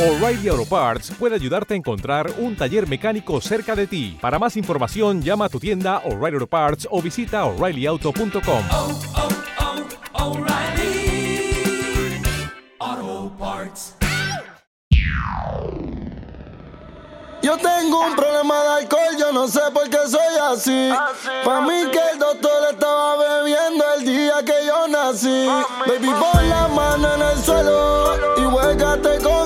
O'Reilly Auto Parts puede ayudarte a encontrar un taller mecánico cerca de ti. Para más información, llama a tu tienda O'Reilly Auto Parts o visita oreillyauto.com. Oh, oh, oh, yo tengo un problema de alcohol, yo no sé por qué soy así. Ah, Para mí ah, que el doctor estaba bebiendo el día que yo nací. Ah, Baby, pon la mano en el suelo y huélgate con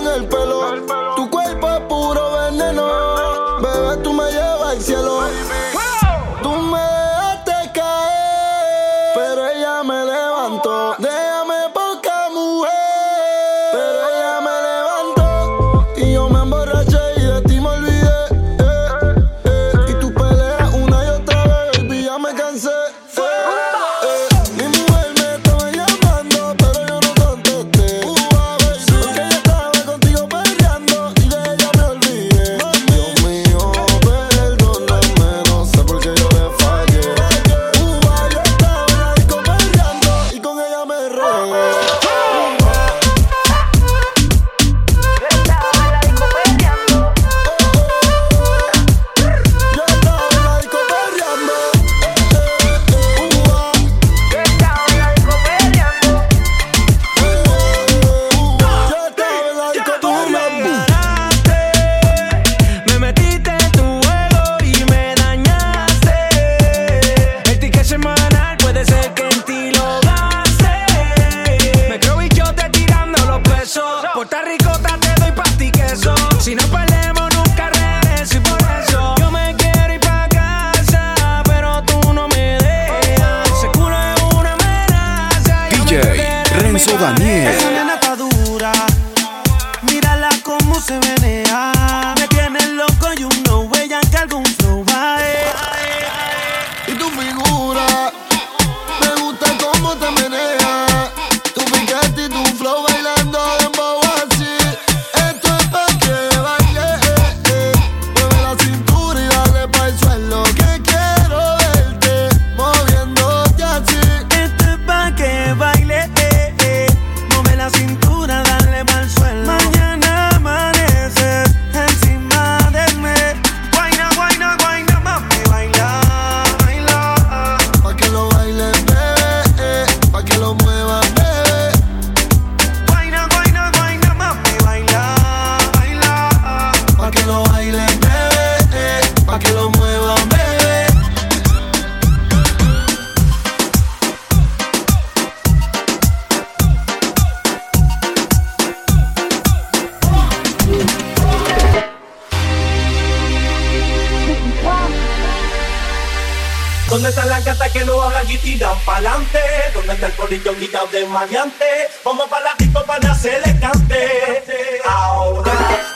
¿Dónde están las gatas que no hablan y tiran pa'lante? ¿Dónde está el corillo quitado de maleante? Vamos para la disco para se le cante. Ahora,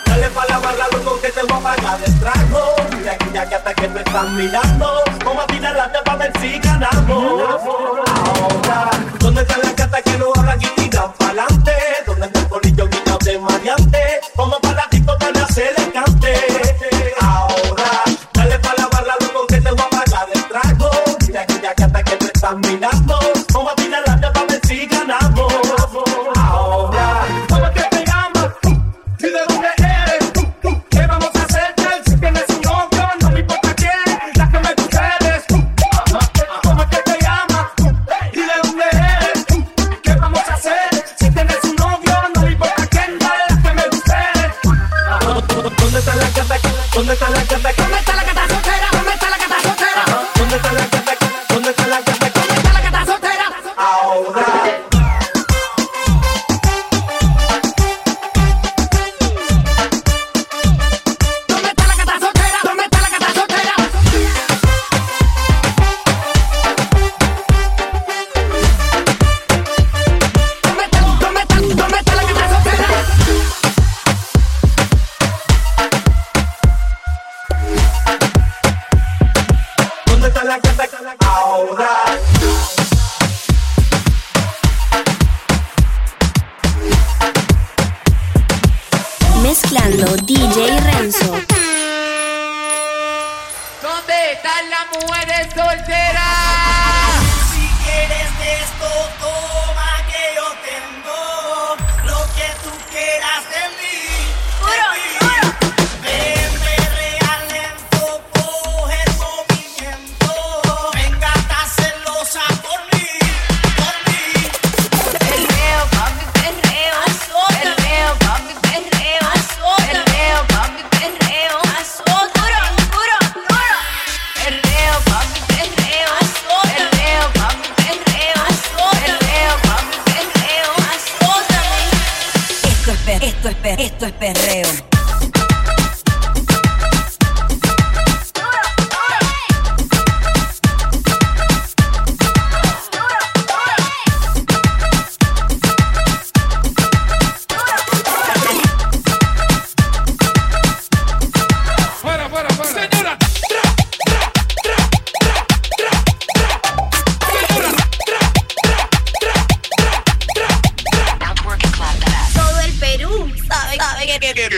dale pa' la barra, loco, que te voy a pagar el trago. Mira aquella gata que te están mirando. Vamos a tirarla para ver si ganamos. Ahora, ¿dónde están las gatas que no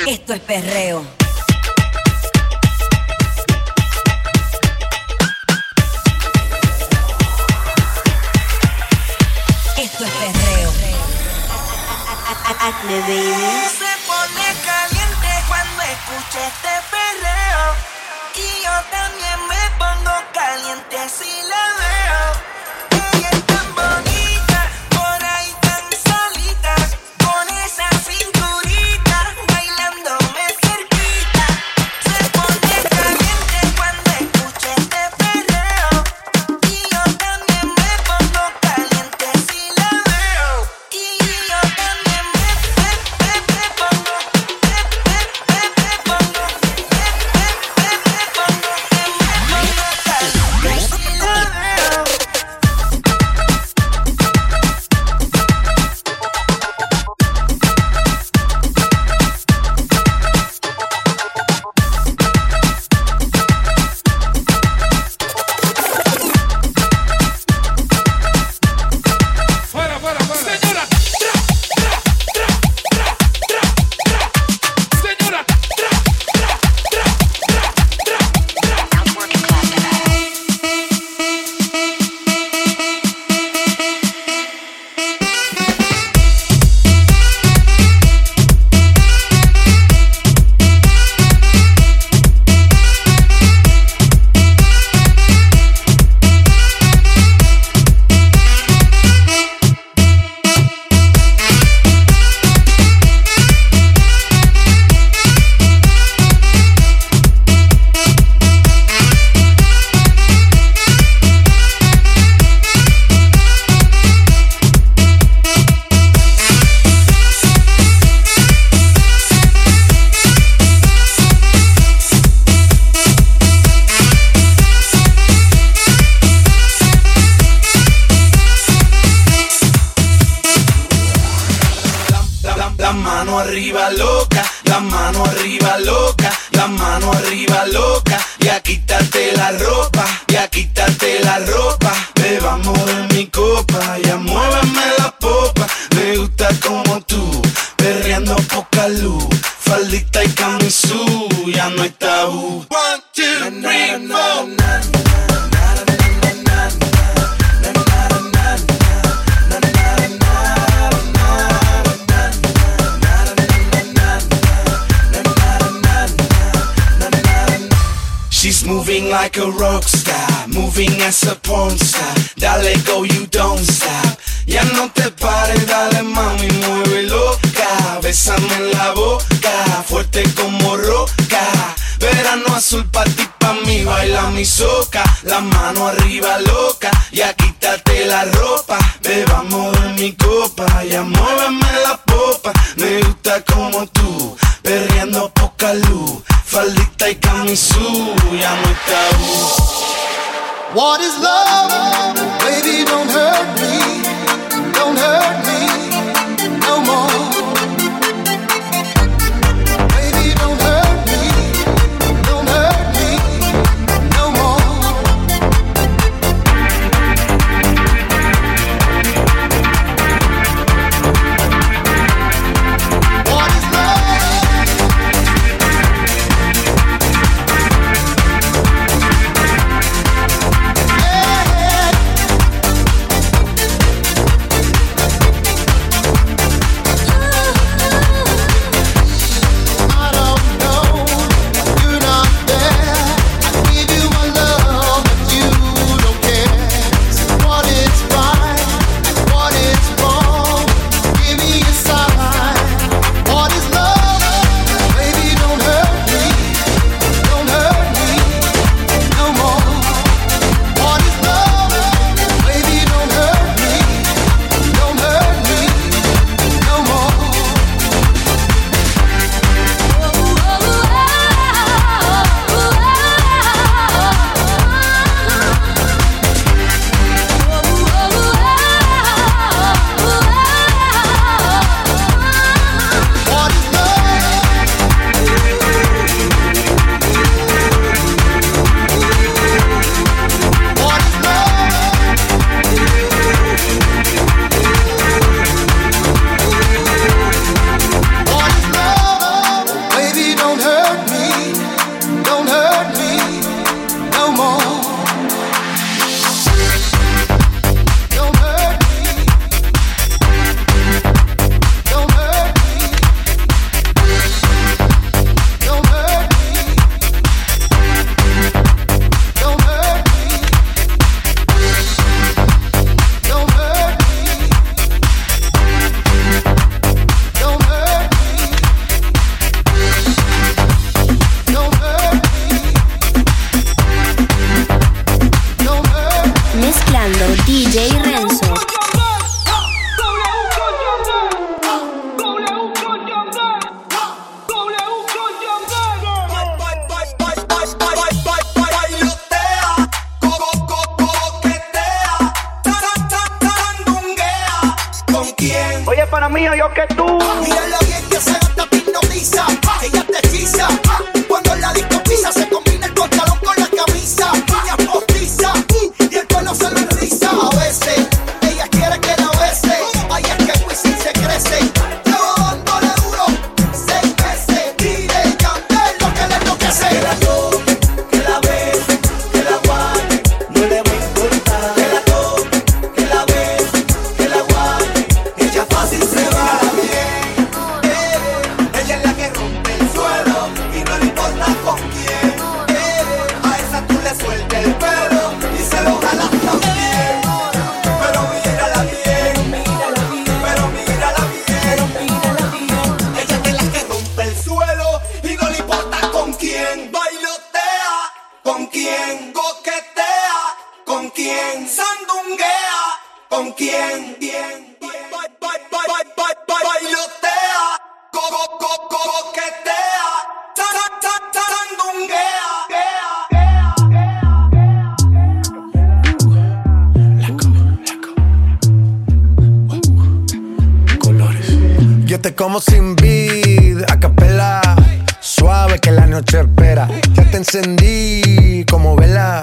esto es perreo. Esto es perreo. Se pone caliente cuando escucha este perreo. Y yo también me pongo caliente si la veo. Mano arriba loca, la mano arriba loca, la mano arriba loca, y a quitarte la ropa, y a quitarte la ropa, bebamos de mi copa, ya muéveme la popa, me gusta como tú, perreando poca luz, faldita y camisú, ya no hay tabú. One, two, three, four. Like a rock star, moving as a porn star. Dale go, you don't stop. Ya no te pares, dale mami, mueve loca. Bésame en la boca, fuerte como roca. Verano azul pa' ti, pa' mí, baila mi soca. La mano arriba loca, ya quítate la ropa. Bebamos de mi copa, ya muéveme la popa. Me gusta como tú, perreando poca luz. Faldita y camisú, ya no hay tabú. What is love? Baby, don't hurt me. Mía, yo que Ya te encendí como vela.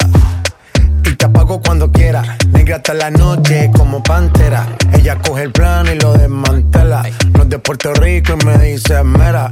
Y te apago cuando quiera. Negra hasta la noche como pantera. Ella coge el plano y lo desmantela. No es de Puerto Rico y me dice mera.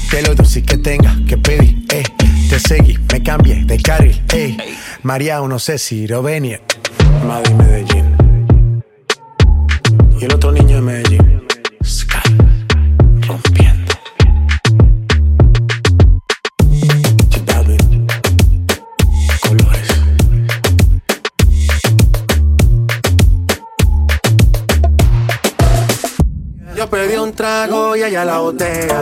Que lo dulce que tenga que pedir, eh. Te seguí, me cambié de carril, eh. María, no sé si lo venir. Madrid, Medellín. Y el otro niño de Medellín. Sky, rompiendo. Colores. Yo pedí un trago y ella la botella.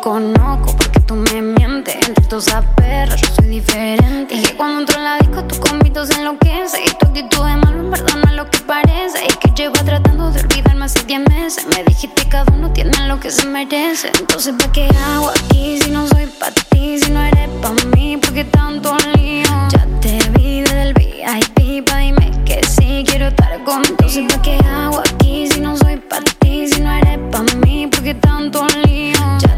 Conozco porque tú me mientes. Entre todas esas yo soy diferente. Y que cuando entro en la disco, tu convito se enloquece. Y tu actitud de malo, en verdad, no es lo que parece. Y que llevo tratando de olvidarme hace 10 meses. Me dijiste que cada uno tiene lo que se merece. Entonces, ¿para qué hago aquí si no soy para ti? Si no eres para mí, ¿por qué tanto lío? Ya te vi desde el VIP, pa' dime que sí quiero estar contigo. Entonces, ¿para qué hago aquí si no soy para ti? Si no eres para mí, ¿por qué tanto lío?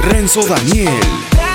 Renzo Daniel.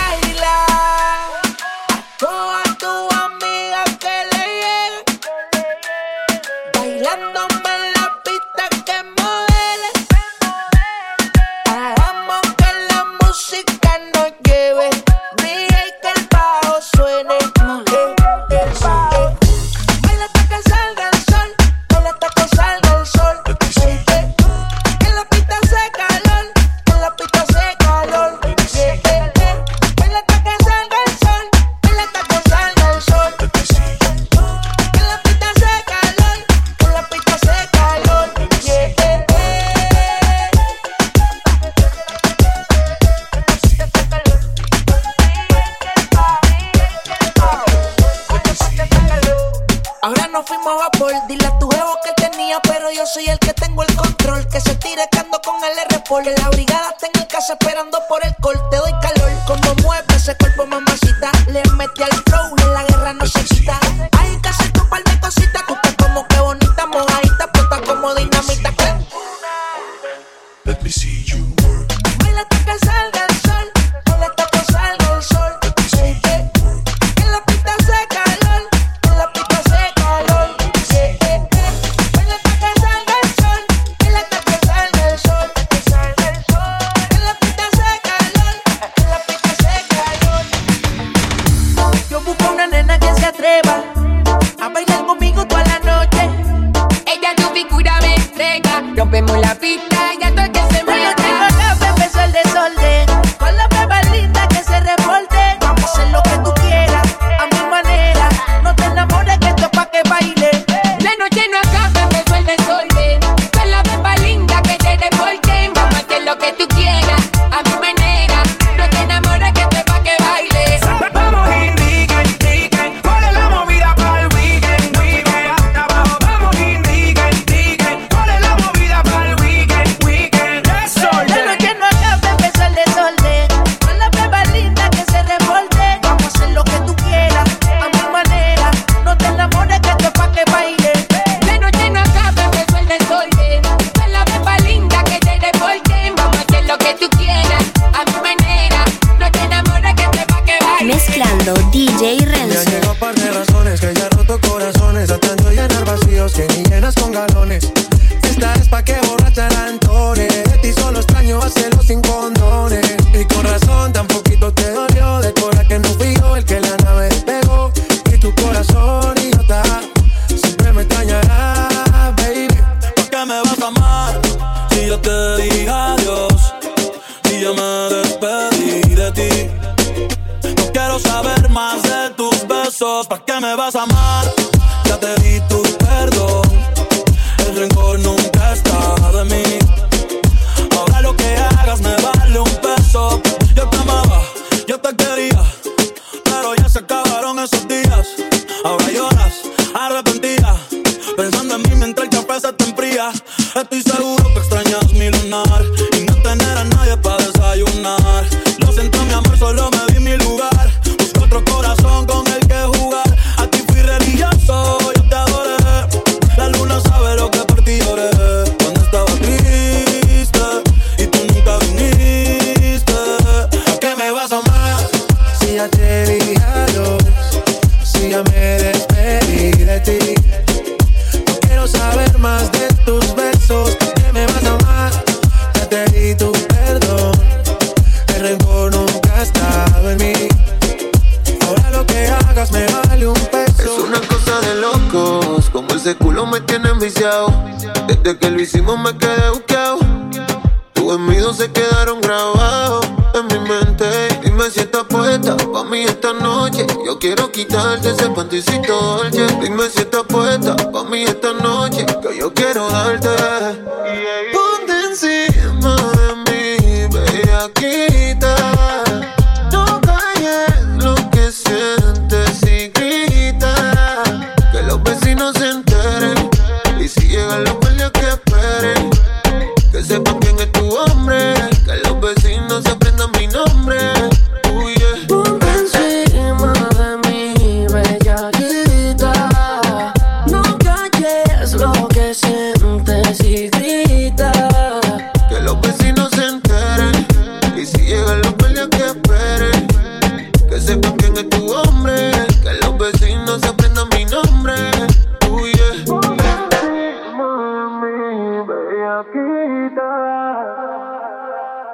Te dije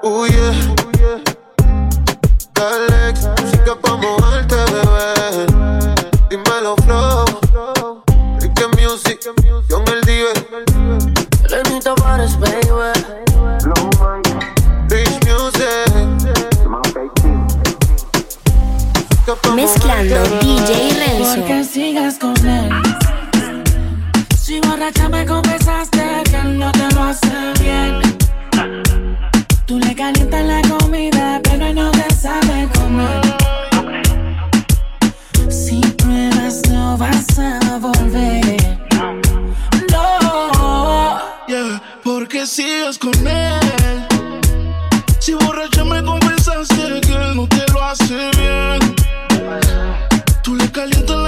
Oh yeah. girl. Porque sigues con él. Si borracha me confesaste que él no te lo hace bien. Tú le calientas la